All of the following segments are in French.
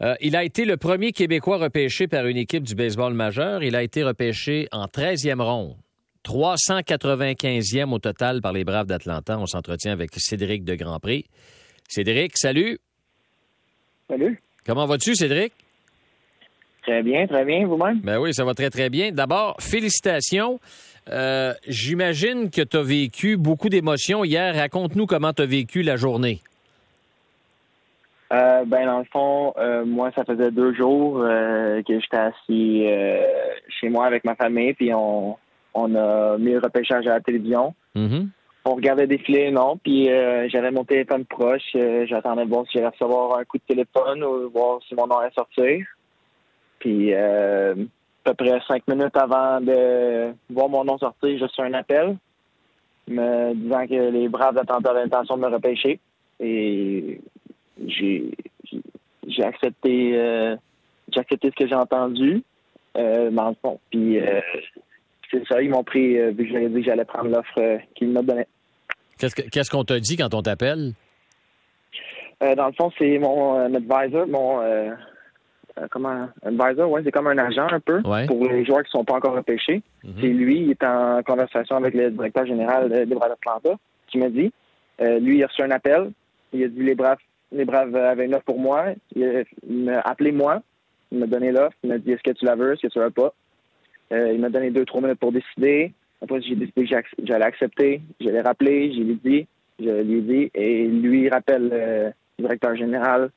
Euh, il a été le premier Québécois repêché par une équipe du baseball majeur. Il a été repêché en 13e ronde. 395e au total par les Braves d'Atlanta. On s'entretient avec Cédric de Grand Prix. Cédric, salut. Salut. Comment vas-tu, Cédric? Très bien, très bien, vous-même? Ben oui, ça va très, très bien. D'abord, félicitations. Euh, j'imagine que tu as vécu beaucoup d'émotions hier. Raconte-nous comment tu as vécu la journée. Euh, ben dans le fond, euh, moi ça faisait deux jours que j'étais assis chez moi avec ma famille, puis on, on a mis le repêchage à la télévision. Mm-hmm. On regardait défiler, non, puis j'avais mon téléphone proche, j'attendais de voir si j'allais recevoir un coup de téléphone ou voir si mon nom allait sortir. Puis à peu près cinq minutes avant de voir mon nom sortir, j'ai reçu un appel me disant que les Braves attendaient l'intention de me repêcher. Et j'ai j'ai accepté euh, j'ai accepté ce que j'ai entendu euh, dans le fond. Puis euh, c'est ça, ils m'ont pris vu que j'avais dit que j'allais prendre l'offre qu'ils m'ont donnée. Qu'est-ce qu'on t'a dit quand on t'appelle? dans le fond, c'est mon advisor, mon comment advisor, ouais, c'est comme un agent un peu pour les joueurs qui sont pas encore repêchés. Mhm. C'est lui, il est en conversation avec le directeur général des Braves d'Atlanta qui m'a dit, lui, il a reçu un appel, il a dit les Braves les Braves avaient une offre pour moi. Il, m'a appelé moi. Il m'a donné l'offre. Il m'a dit est-ce que tu la veux, est-ce que tu la veux pas? Euh, il m'a donné deux, trois minutes pour décider. Après, j'ai décidé que j'allais accepter. Je l'ai rappelé, je l'ai dit, je lui ai dit, et lui rappelle le directeur général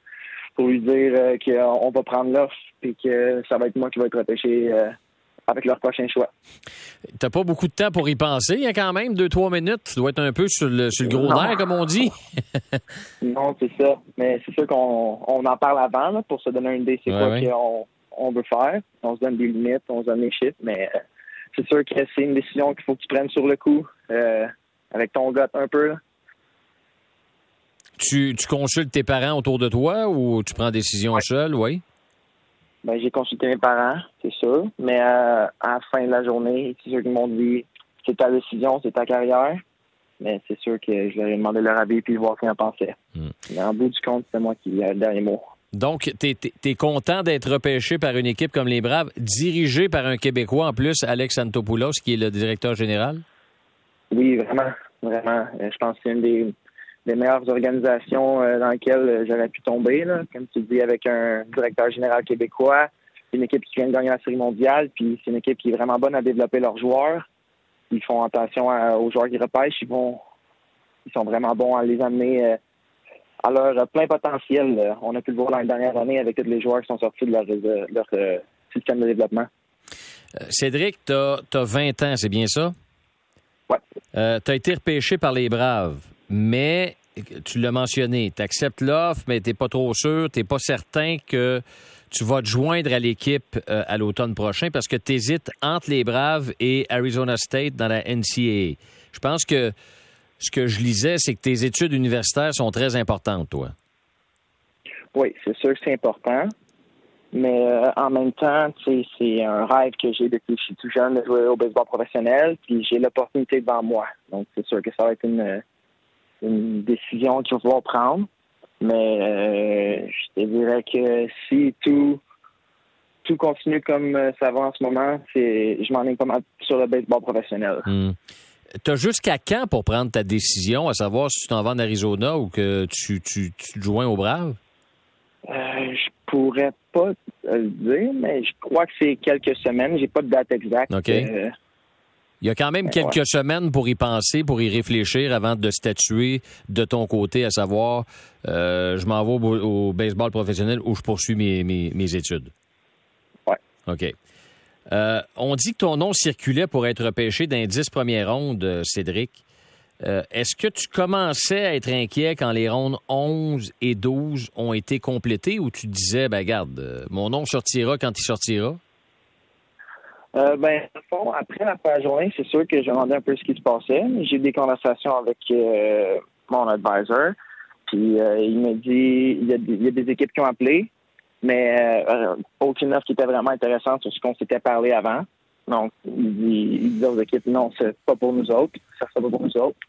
pour lui dire euh, qu'on va prendre l'offre et que ça va être moi qui vais être repêché euh, avec leur prochain choix. T'as pas beaucoup de temps pour y penser, il y a quand même? Deux, trois minutes? Tu dois être un peu sur le, sur le gros nerf, comme on dit. non, c'est ça. Mais c'est sûr qu'on on en parle avant là, pour se donner une idée c'est quoi qu'on on veut faire. On se donne des limites, on se donne des chiffres, mais euh, c'est sûr que c'est une décision qu'il faut que tu prennes sur le coup euh, avec ton gars un peu. Tu, tu, consultes tes parents autour de toi ou tu prends décision seul, oui? Ben, j'ai consulté mes parents, c'est sûr. Mais euh, à la fin de la journée, c'est sûr qu'ils m'ont dit c'est ta décision, c'est ta carrière. Mais c'est sûr que je leur ai demandé leur avis puis voir ce qu'ils en pensaient. Hmm. Mais en bout du compte, c'est moi qui ai le dernier mot. Donc, tu es, content d'être repêché par une équipe comme les Braves, dirigée par un Québécois en plus, Alex Antopoulos, qui est le directeur général? Oui, vraiment. Vraiment. Euh, je pense que c'est une des des meilleures organisations euh, dans lesquelles euh, j'aurais pu tomber, là, comme tu dis, avec un directeur général québécois, une équipe qui vient de gagner la série mondiale, puis c'est une équipe qui est vraiment bonne à développer leurs joueurs. Ils font attention aux joueurs qui repêchent, ils vont ils sont vraiment bons à les amener euh, à leur plein potentiel. On a pu le voir l'année dernière année avec tous les joueurs qui sont sortis de leur, système de développement. Cédric, tu as, 20 ans, c'est bien ça? Oui. tu as été repêché par les Braves mais tu l'as mentionné, tu acceptes l'offre, mais tu pas trop sûr, tu pas certain que tu vas te joindre à l'équipe euh, à l'automne prochain parce que tu hésites entre les Braves et Arizona State dans la NCAA. Je pense que ce que je lisais, c'est que tes études universitaires sont très importantes, toi. Oui, c'est sûr que c'est important. Mais euh, en même temps, c'est un rêve que j'ai depuis que je suis tout jeune de jouer au baseball professionnel, puis j'ai l'opportunité devant moi. Donc, c'est sûr que ça va être une, une décision qu'il va falloir prendre. Mais euh, je te dirais que si tout tout continue comme euh, ça va en ce moment, c'est je m'en ai pas mal sur le baseball professionnel. Hmm. Tu as jusqu'à quand pour prendre ta décision, à savoir si tu t'en vas en Arizona ou que tu, tu, tu te joins au Braves? Euh, je pourrais pas le dire, mais je crois que c'est quelques semaines. J'ai pas de date exacte. Euh, il y a quand même quelques semaines pour y penser, pour y réfléchir avant de statuer de ton côté, à savoir, euh, je m'en vais au, baseball professionnel où je poursuis mes, mes, études. Oui. OK. Euh, on dit que ton nom circulait pour être repêché dans les dix premières rondes, euh, Cédric. Est-ce que tu commençais à être inquiet quand les rondes 11 et 12 ont été complétées ou tu disais, ben garde, mon nom sortira quand il sortira? Euh, ben, fond, après la fin journée, c'est sûr que j'ai demandé un peu ce qui se passait. J'ai eu des conversations avec euh, mon advisor. Puis euh, il m'a dit il y, a des, il y, a des équipes qui ont appelé, mais euh, aucune offre qui était vraiment intéressante sur ce qu'on s'était parlé avant. Donc, il dit, il dit aux équipes non, c'est pas pour nous autres, ça sera pas pour nous autres.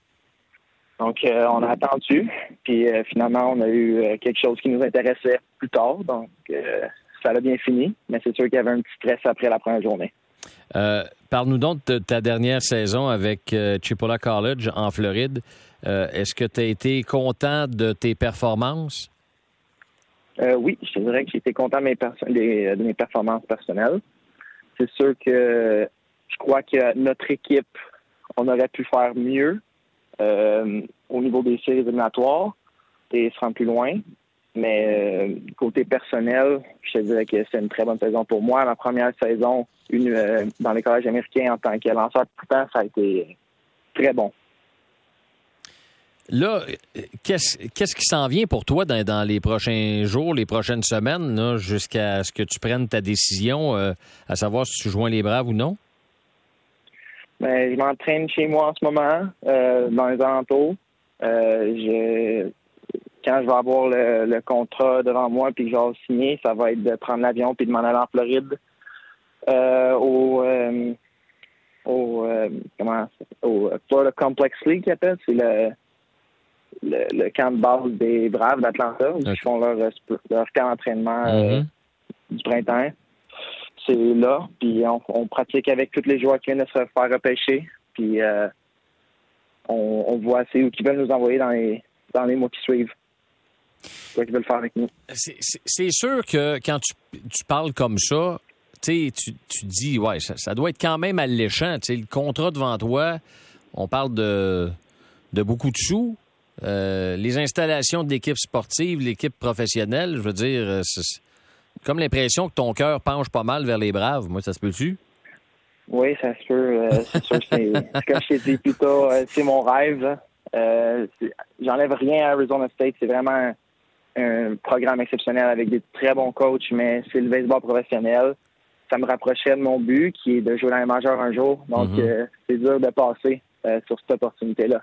Donc, on a attendu. Puis finalement, on a eu quelque chose qui nous intéressait plus tard. Donc, ça a bien fini. Mais c'est sûr qu'il y avait un petit stress après la première journée. Parle-nous donc de ta dernière saison avec Chipola College en Floride. Est-ce que tu as été content de tes performances? Euh, oui, je dirais que j'ai été content de mes, performances personnelles. C'est sûr que je crois que notre équipe, on aurait pu faire mieux euh, au niveau des séries éliminatoires et se rendre plus loin. Mais euh, côté personnel, je te dirais que c'est une très bonne saison pour moi. Ma première saison une, dans les collèges américains en tant que lanceur de temps, ça a été très bon. Là, qu'est-ce, qui s'en vient pour toi dans, les prochains jours, les prochaines semaines, jusqu'à ce que tu prennes ta décision, euh, à savoir si tu joins les Braves ou non? Ben, je m'entraîne chez moi en ce moment, euh, dans les alentours. Euh, quand je vais avoir le, contrat devant moi puis que je vais signer, ça va être de prendre l'avion puis de m'en aller en Floride au, au, comment, au Florida Complex League, c'est le le, camp de base des Braves d'Atlanta, où ils font leur, leur camp d'entraînement euh, mm-hmm. du printemps. C'est là, puis on, pratique avec tous les joueurs qui viennent de se faire repêcher, puis euh, on, voit c'est où qu'ils veulent nous envoyer dans les, dans les mois qui suivent. Quoi qu'ils veulent faire avec nous. C'est sûr que quand tu, tu parles comme ça, tu, tu dis, ouais, ça, ça, doit être quand même alléchant. Le contrat devant toi, on parle de, de beaucoup de sous. Euh, les installations de l'équipe sportive, l'équipe professionnelle, je veux dire, euh, c'est comme l'impression que ton cœur penche pas mal vers les Braves. Moi, ça se peut-tu? Oui, ça se peut. Euh, c'est sûr, c'est, comme je t'ai dit plus tôt, c'est mon rêve. j'enlève rien à Arizona State. C'est vraiment un, programme exceptionnel avec des très bons coachs, mais c'est le baseball professionnel. Ça me rapprochait de mon but, qui est de jouer dans les majeurs un jour. Donc, mm-hmm. c'est dur de passer sur cette opportunité-là.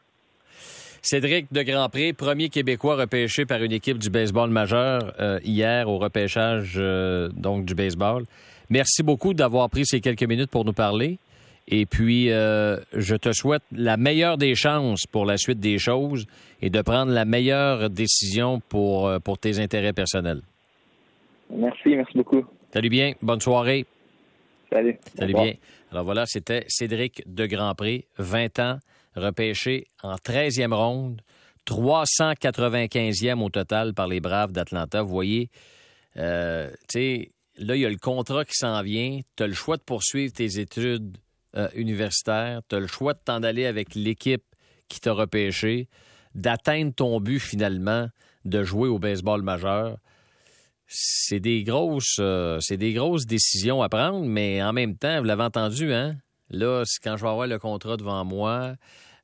Cédric de Grandpré, premier Québécois repêché par une équipe du baseball majeur euh, hier au repêchage euh, donc du baseball. Merci beaucoup d'avoir pris ces quelques minutes pour nous parler. Et puis, euh, je te souhaite la meilleure des chances pour la suite des choses et de prendre la meilleure décision pour, pour tes intérêts personnels. Merci, merci beaucoup. Salut bien, bonne soirée. Salut. Salut bien. Alors voilà, c'était Cédric de Grandpré, 20 ans, repêché en 13e ronde, 395e au total par les Braves d'Atlanta. Vous voyez, euh, tu sais, là, il y a le contrat qui s'en vient. Tu as le choix de poursuivre tes études euh, universitaires. Tu as le choix de t'en aller avec l'équipe qui t'a repêché, d'atteindre ton but finalement de jouer au baseball majeur. C'est des grosses, euh, c'est des grosses décisions à prendre, mais en même temps, vous l'avez entendu, hein? Là, quand je vais avoir le contrat devant moi,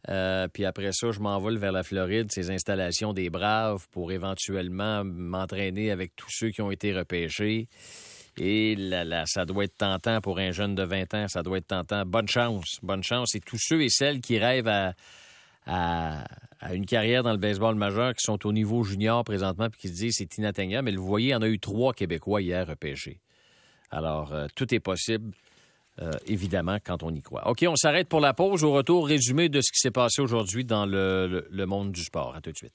euh, puis après ça, je m'envole vers la Floride, ces installations des Braves pour éventuellement m'entraîner avec tous ceux qui ont été repêchés. Et là, ça doit être tentant pour un jeune de 20 ans, ça doit être tentant. Bonne chance, bonne chance. Et tous ceux et celles qui rêvent à, une carrière dans le baseball majeur, qui sont au niveau junior présentement, puis qui se disent c'est inatteignable. Mais vous voyez, il y en a eu trois Québécois hier repêchés. Alors, euh, tout est possible. Euh, évidemment, quand on y croit. OK, on s'arrête pour la pause. Au retour, résumé de ce qui s'est passé aujourd'hui dans le monde du sport. À tout de suite.